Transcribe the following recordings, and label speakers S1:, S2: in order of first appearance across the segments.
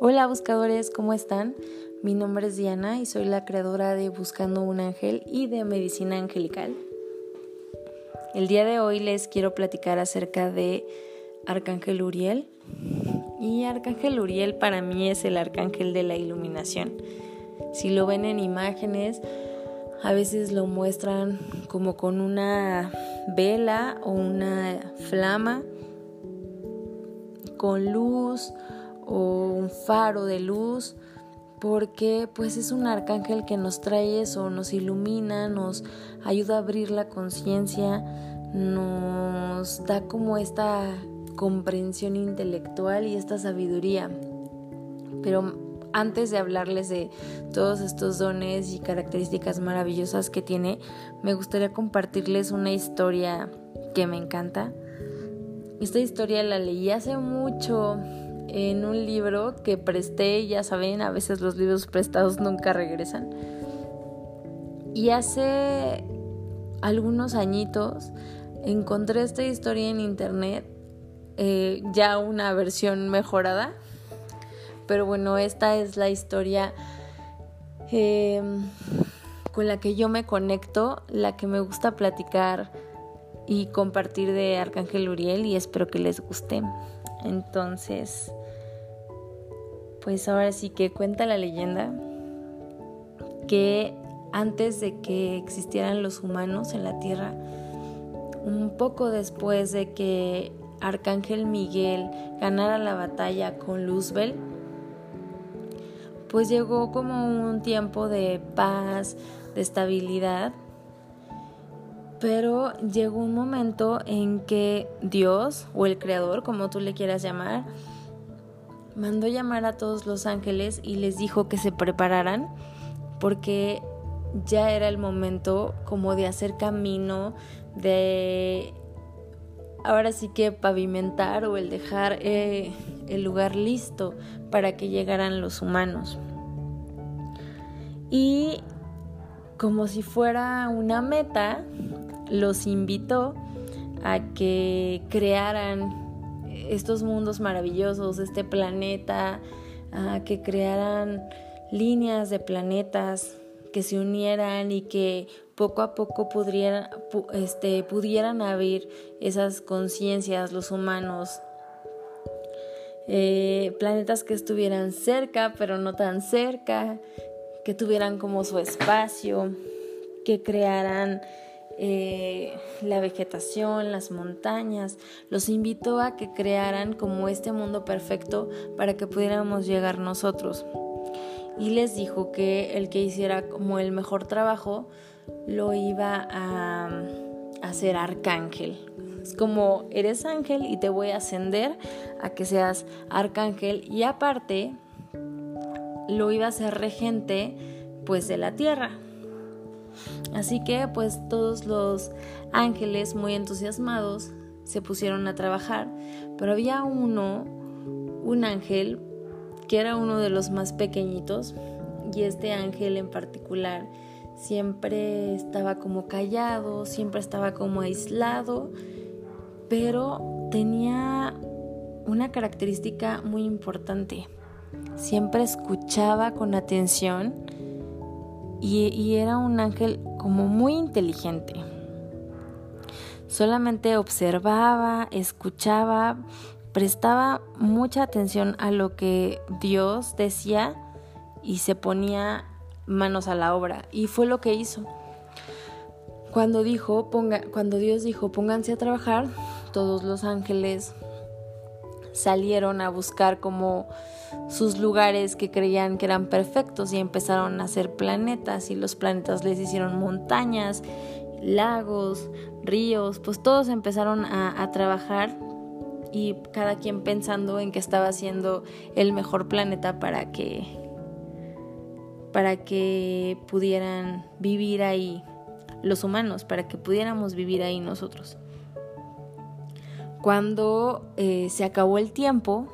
S1: Hola buscadores, ¿cómo están? Mi nombre es Diana y soy la creadora de Buscando un Ángel y de Medicina Angelical. El día de hoy les quiero platicar acerca de Arcángel Uriel. Y Arcángel Uriel para mí es el arcángel de la iluminación. Si lo ven en imágenes, a veces lo muestran como con una vela o una flama con luz o un faro de luz porque pues es un arcángel que nos trae eso, nos ilumina, nos ayuda a abrir la conciencia, nos da como esta comprensión intelectual y esta sabiduría. Pero antes de hablarles de todos estos dones y características maravillosas que tiene, me gustaría compartirles una historia que me encanta. Esta historia la leí hace mucho en un libro que presté, ya saben, a veces los libros prestados nunca regresan. Y hace algunos añitos encontré esta historia en internet, eh, ya una versión mejorada, pero bueno, esta es la historia em, con la que yo me conecto, la que me gusta platicar y compartir de Arcángel Uriel y espero que les guste. Entonces, pues ahora sí que cuenta la leyenda que antes de que existieran los humanos en la tierra, un poco después de que Arcángel Miguel ganara la batalla con Luzbel, pues llegó como un tiempo de paz, de estabilidad pero llegó un momento en que Dios o el Creador, como tú le quieras llamar, mandó llamar a todos los ángeles y les dijo que se prepararan porque ya era el momento como de hacer camino, de ahora sí que pavimentar o el dejar eh, el lugar listo para que llegaran los humanos. Y como si fuera una meta, los invitó a que crearan estos mundos maravillosos, este planeta, a que crearan líneas de planetas que se unieran y que poco a poco pudieran, este, pudieran abrir esas conciencias los humanos. Eh, planetas que estuvieran cerca pero no tan cerca, que tuvieran como su espacio, que crearan eh, la vegetación, las montañas, los invitó a que crearan como este mundo perfecto para que pudiéramos llegar nosotros. Y les dijo que el que hiciera como el mejor trabajo lo iba a, hacer arcángel. Es como eres ángel y te voy a ascender a que seas arcángel y aparte lo iba a ser regente pues de la tierra. Así que pues todos los ángeles muy entusiasmados se pusieron a trabajar, pero había uno, un ángel, que era uno de los más pequeñitos, y este ángel en particular siempre estaba como callado, siempre estaba como aislado, pero tenía una característica muy importante. Siempre escuchaba con atención y, era un ángel como muy inteligente. Solamente observaba, escuchaba, prestaba mucha atención a lo que Dios decía y se ponía manos a la obra. Y fue lo que hizo. Cuando dijo, cuando Dios dijo, pónganse a trabajar, todos los ángeles salieron a buscar como sus lugares que creían que eran perfectos y empezaron a hacer planetas y los planetas les hicieron montañas, lagos, ríos, pues todos empezaron a, trabajar y cada quien pensando en que estaba haciendo el mejor planeta para que para que pudieran vivir ahí los humanos, para que pudiéramos vivir ahí nosotros. Cuando eh, se acabó el tiempo,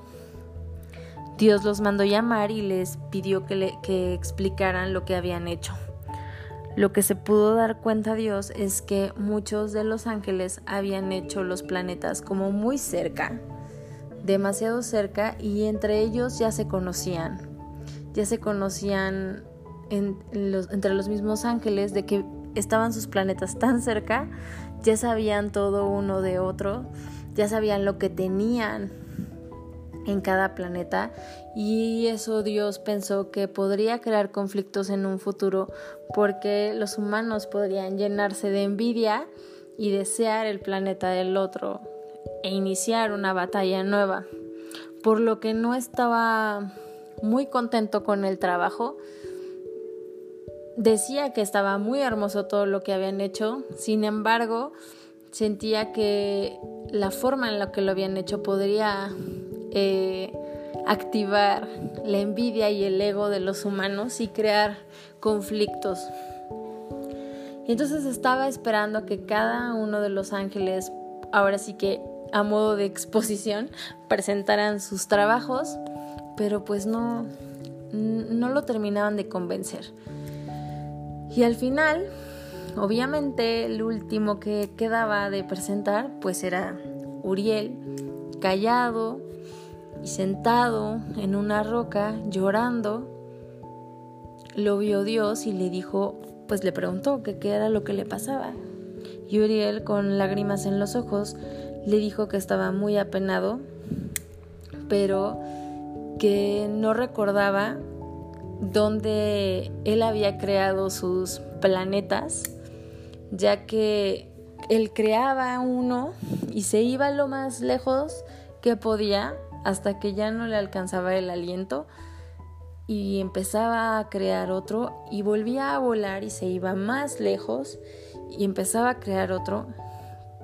S1: Dios los mandó llamar y les pidió que, explicaran lo que habían hecho. Lo que se pudo dar cuenta Dios es que muchos de los ángeles habían hecho los planetas como muy cerca, demasiado cerca y entre ellos ya se conocían, ya se conocían entre los mismos ángeles de que estaban sus planetas tan cerca, ya sabían todo uno de otro, ya sabían lo que tenían en cada planeta y eso Dios pensó que podría crear conflictos en un futuro porque los humanos podrían llenarse de envidia y desear el planeta del otro e iniciar una batalla nueva, por lo que no estaba muy contento con el trabajo. Decía que estaba muy hermoso todo lo que habían hecho, sin embargo, sentía que la forma en la que lo habían hecho podría eh, activar la envidia y el ego de los humanos y crear conflictos. Y entonces estaba esperando que cada uno de los ángeles, ahora sí que a modo de exposición, presentaran sus trabajos, pero pues no, no lo terminaban de convencer. Y al final, obviamente, el último que quedaba de presentar, pues era Uriel, callado y sentado en una roca, llorando. Lo vio Dios y le dijo, pues le preguntó que qué era lo que le pasaba. Y Uriel, con lágrimas en los ojos, le dijo que estaba muy apenado, pero que no recordaba dónde él había creado sus planetas, ya que él creaba uno y se iba lo más lejos que podía hasta que ya no le alcanzaba el aliento y empezaba a crear otro y volvía a volar y se iba más lejos y empezaba a crear otro,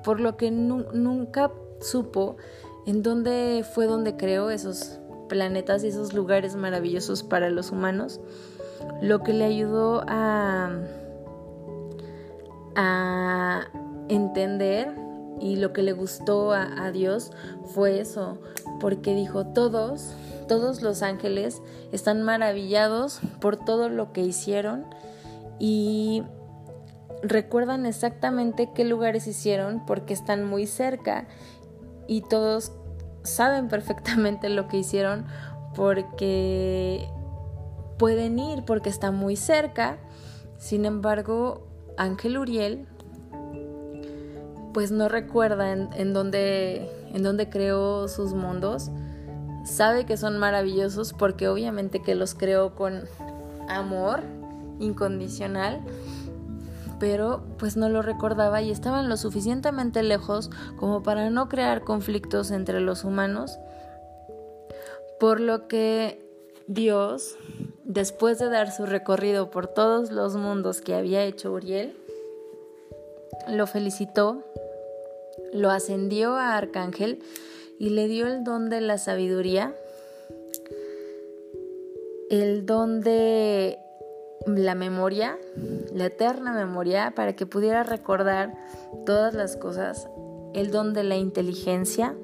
S1: por lo que nunca supo en dónde fue donde creó esos planetas y esos lugares maravillosos para los humanos, lo que le ayudó a, a entender y lo que le gustó a, Dios fue eso, porque dijo todos todos los ángeles están maravillados por todo lo que hicieron y recuerdan exactamente qué lugares hicieron porque están muy cerca y todos saben perfectamente lo que hicieron porque pueden ir porque está muy cerca. Sin embargo, Ángel Uriel pues no recuerda en, dónde, en dónde creó sus mundos. Sabe que son maravillosos porque obviamente que los creó con amor incondicional, pero pues no lo recordaba y estaban lo suficientemente lejos como para no crear conflictos entre los humanos, por lo que Dios, después de dar su recorrido por todos los mundos que había hecho Uriel, lo felicitó, lo ascendió a arcángel y le dio el don de la sabiduría, el don de la memoria, la eterna memoria, para que pudiera recordar todas las cosas, el don de la inteligencia,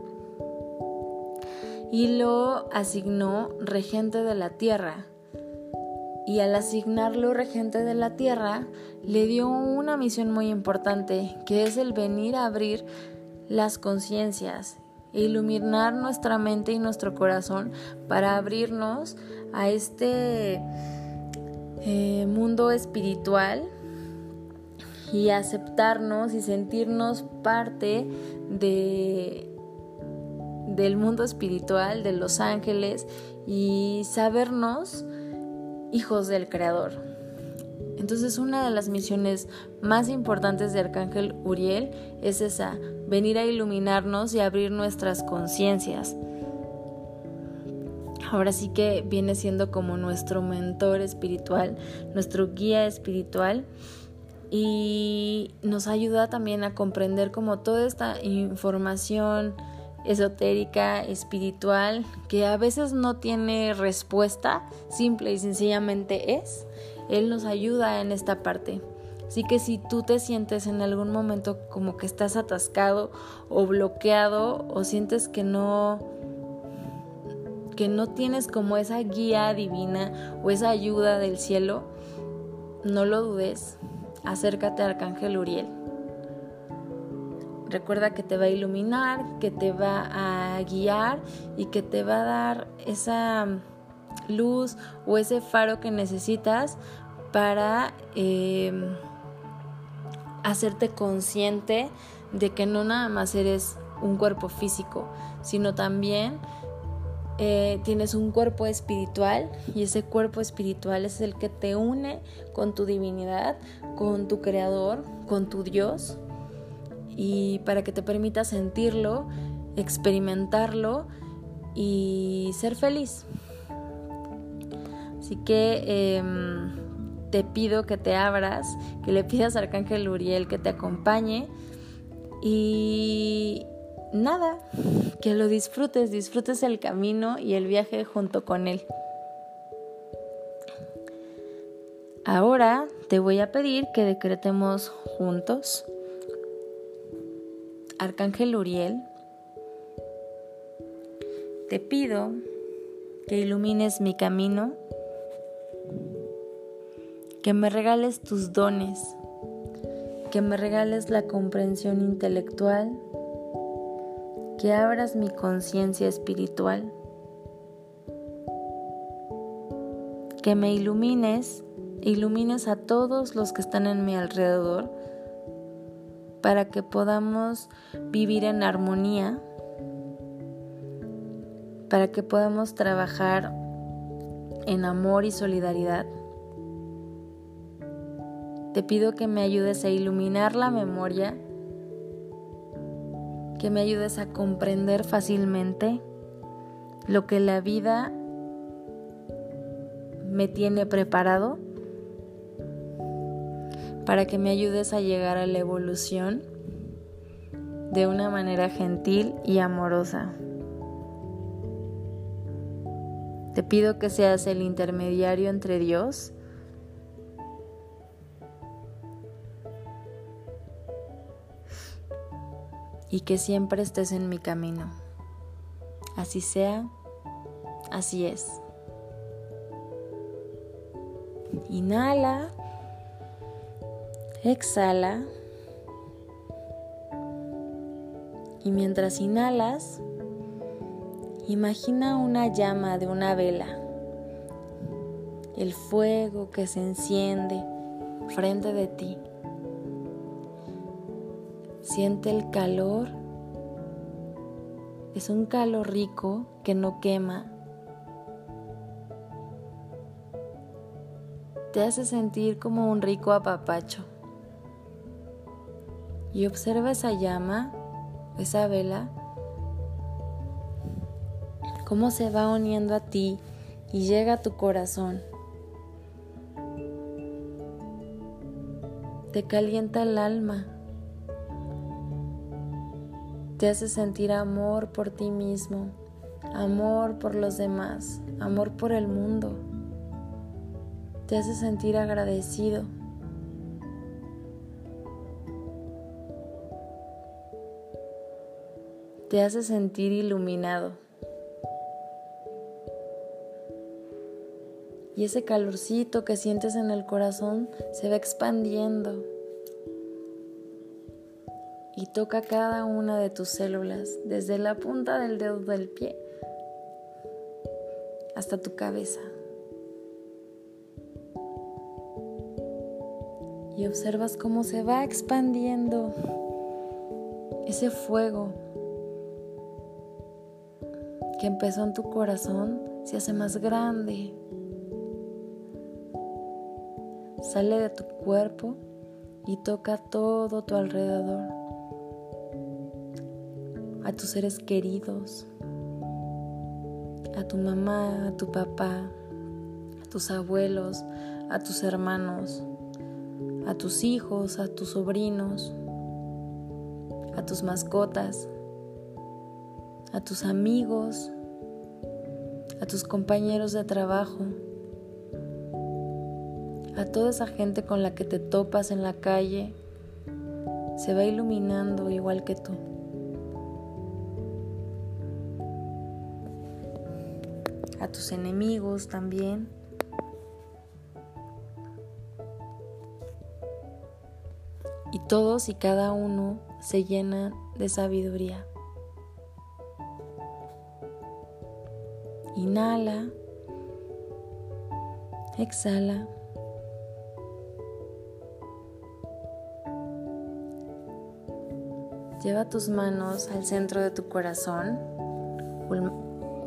S1: y lo asignó regente de la tierra. Y al asignarlo regente de la tierra, le dio una misión muy importante, que es el venir a abrir las conciencias e iluminar nuestra mente y nuestro corazón para abrirnos a este eh, mundo espiritual y aceptarnos y sentirnos parte de del mundo espiritual, de los ángeles y sabernos hijos del Creador. Entonces una de las misiones más importantes de Arcángel Uriel es esa, venir a iluminarnos y abrir nuestras conciencias. Ahora sí que viene siendo como nuestro mentor espiritual, nuestro guía espiritual y nos ayuda también a comprender como toda esta información esotérica, espiritual, que a veces no tiene respuesta, simple y sencillamente es. Él nos ayuda en esta parte. Así que si tú te sientes en algún momento como que estás atascado o bloqueado o sientes que no que no tienes como esa guía divina o esa ayuda del cielo, no lo dudes, acércate a Arcángel Uriel. Recuerda que te va a iluminar, que te va a guiar y que te va a dar esa luz o ese faro que necesitas para eh, hacerte consciente de que no nada más eres un cuerpo físico, sino también eh, tienes un cuerpo espiritual y ese cuerpo espiritual es el que te une con tu divinidad, con tu creador, con tu Dios y para que te permita sentirlo, experimentarlo y ser feliz. Así que em, te pido que te abras, que le pidas a Arcángel Uriel que te acompañe y nada, que lo disfrutes, disfrutes el camino y el viaje junto con él. Ahora te voy a pedir que decretemos juntos. Arcángel Uriel, te pido que ilumines mi camino, que me regales tus dones, que me regales la comprensión intelectual, que abras mi conciencia espiritual, que me ilumines, ilumines a todos los que están en mi alrededor, para que podamos vivir en armonía, para que podamos trabajar en amor y solidaridad. Te pido que me ayudes a iluminar la memoria que me ayudes a comprender fácilmente lo que la vida me tiene preparado para que me ayudes a llegar a la evolución de una manera gentil y amorosa. Te pido que seas el intermediario entre Dios y que siempre estés en mi camino. Así sea, así es. Inhala, exhala y mientras inhalas, imagina una llama de una vela, el fuego que se enciende frente de ti. Siente el calor. Es un calor rico que no quema. Te hace sentir como un rico apapacho. Y observa esa llama, esa vela, cómo se va uniendo a ti y llega a tu corazón. Te calienta el alma te hace sentir amor por ti mismo, amor por los demás, amor por el mundo. Te hace sentir agradecido. Te hace sentir iluminado. Y ese calorcito que sientes en el corazón se va expandiendo y toca cada una de tus células, desde la punta del dedo del pie hasta tu cabeza. Y observas cómo se va expandiendo ese fuego empezó en tu corazón, se hace más grande. Sale de tu cuerpo y toca todo tu alrededor. A tus seres queridos, a tu mamá, a tu papá, a tus abuelos, a tus hermanos, a tus hijos, a tus sobrinos, a tus mascotas, a tus amigos, a tus compañeros de trabajo, a toda esa gente con la que te topas en la calle, se va iluminando igual que tú. a tus enemigos también. Y todos y cada uno se llenan de sabiduría. Inhala. Exhala. Lleva tus manos al centro de tu corazón,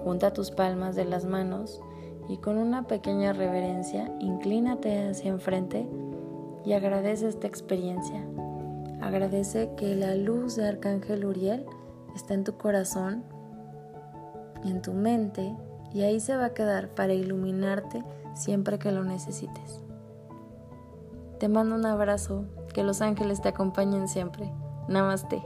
S1: junta tus palmas de las manos y con una pequeña reverencia inclínate hacia enfrente y agradece esta experiencia. Agradece que la luz de Arcángel Uriel está en tu corazón, en tu mente y ahí se va a quedar para iluminarte siempre que lo necesites. Te mando un abrazo, que los ángeles te acompañen siempre. Namaste.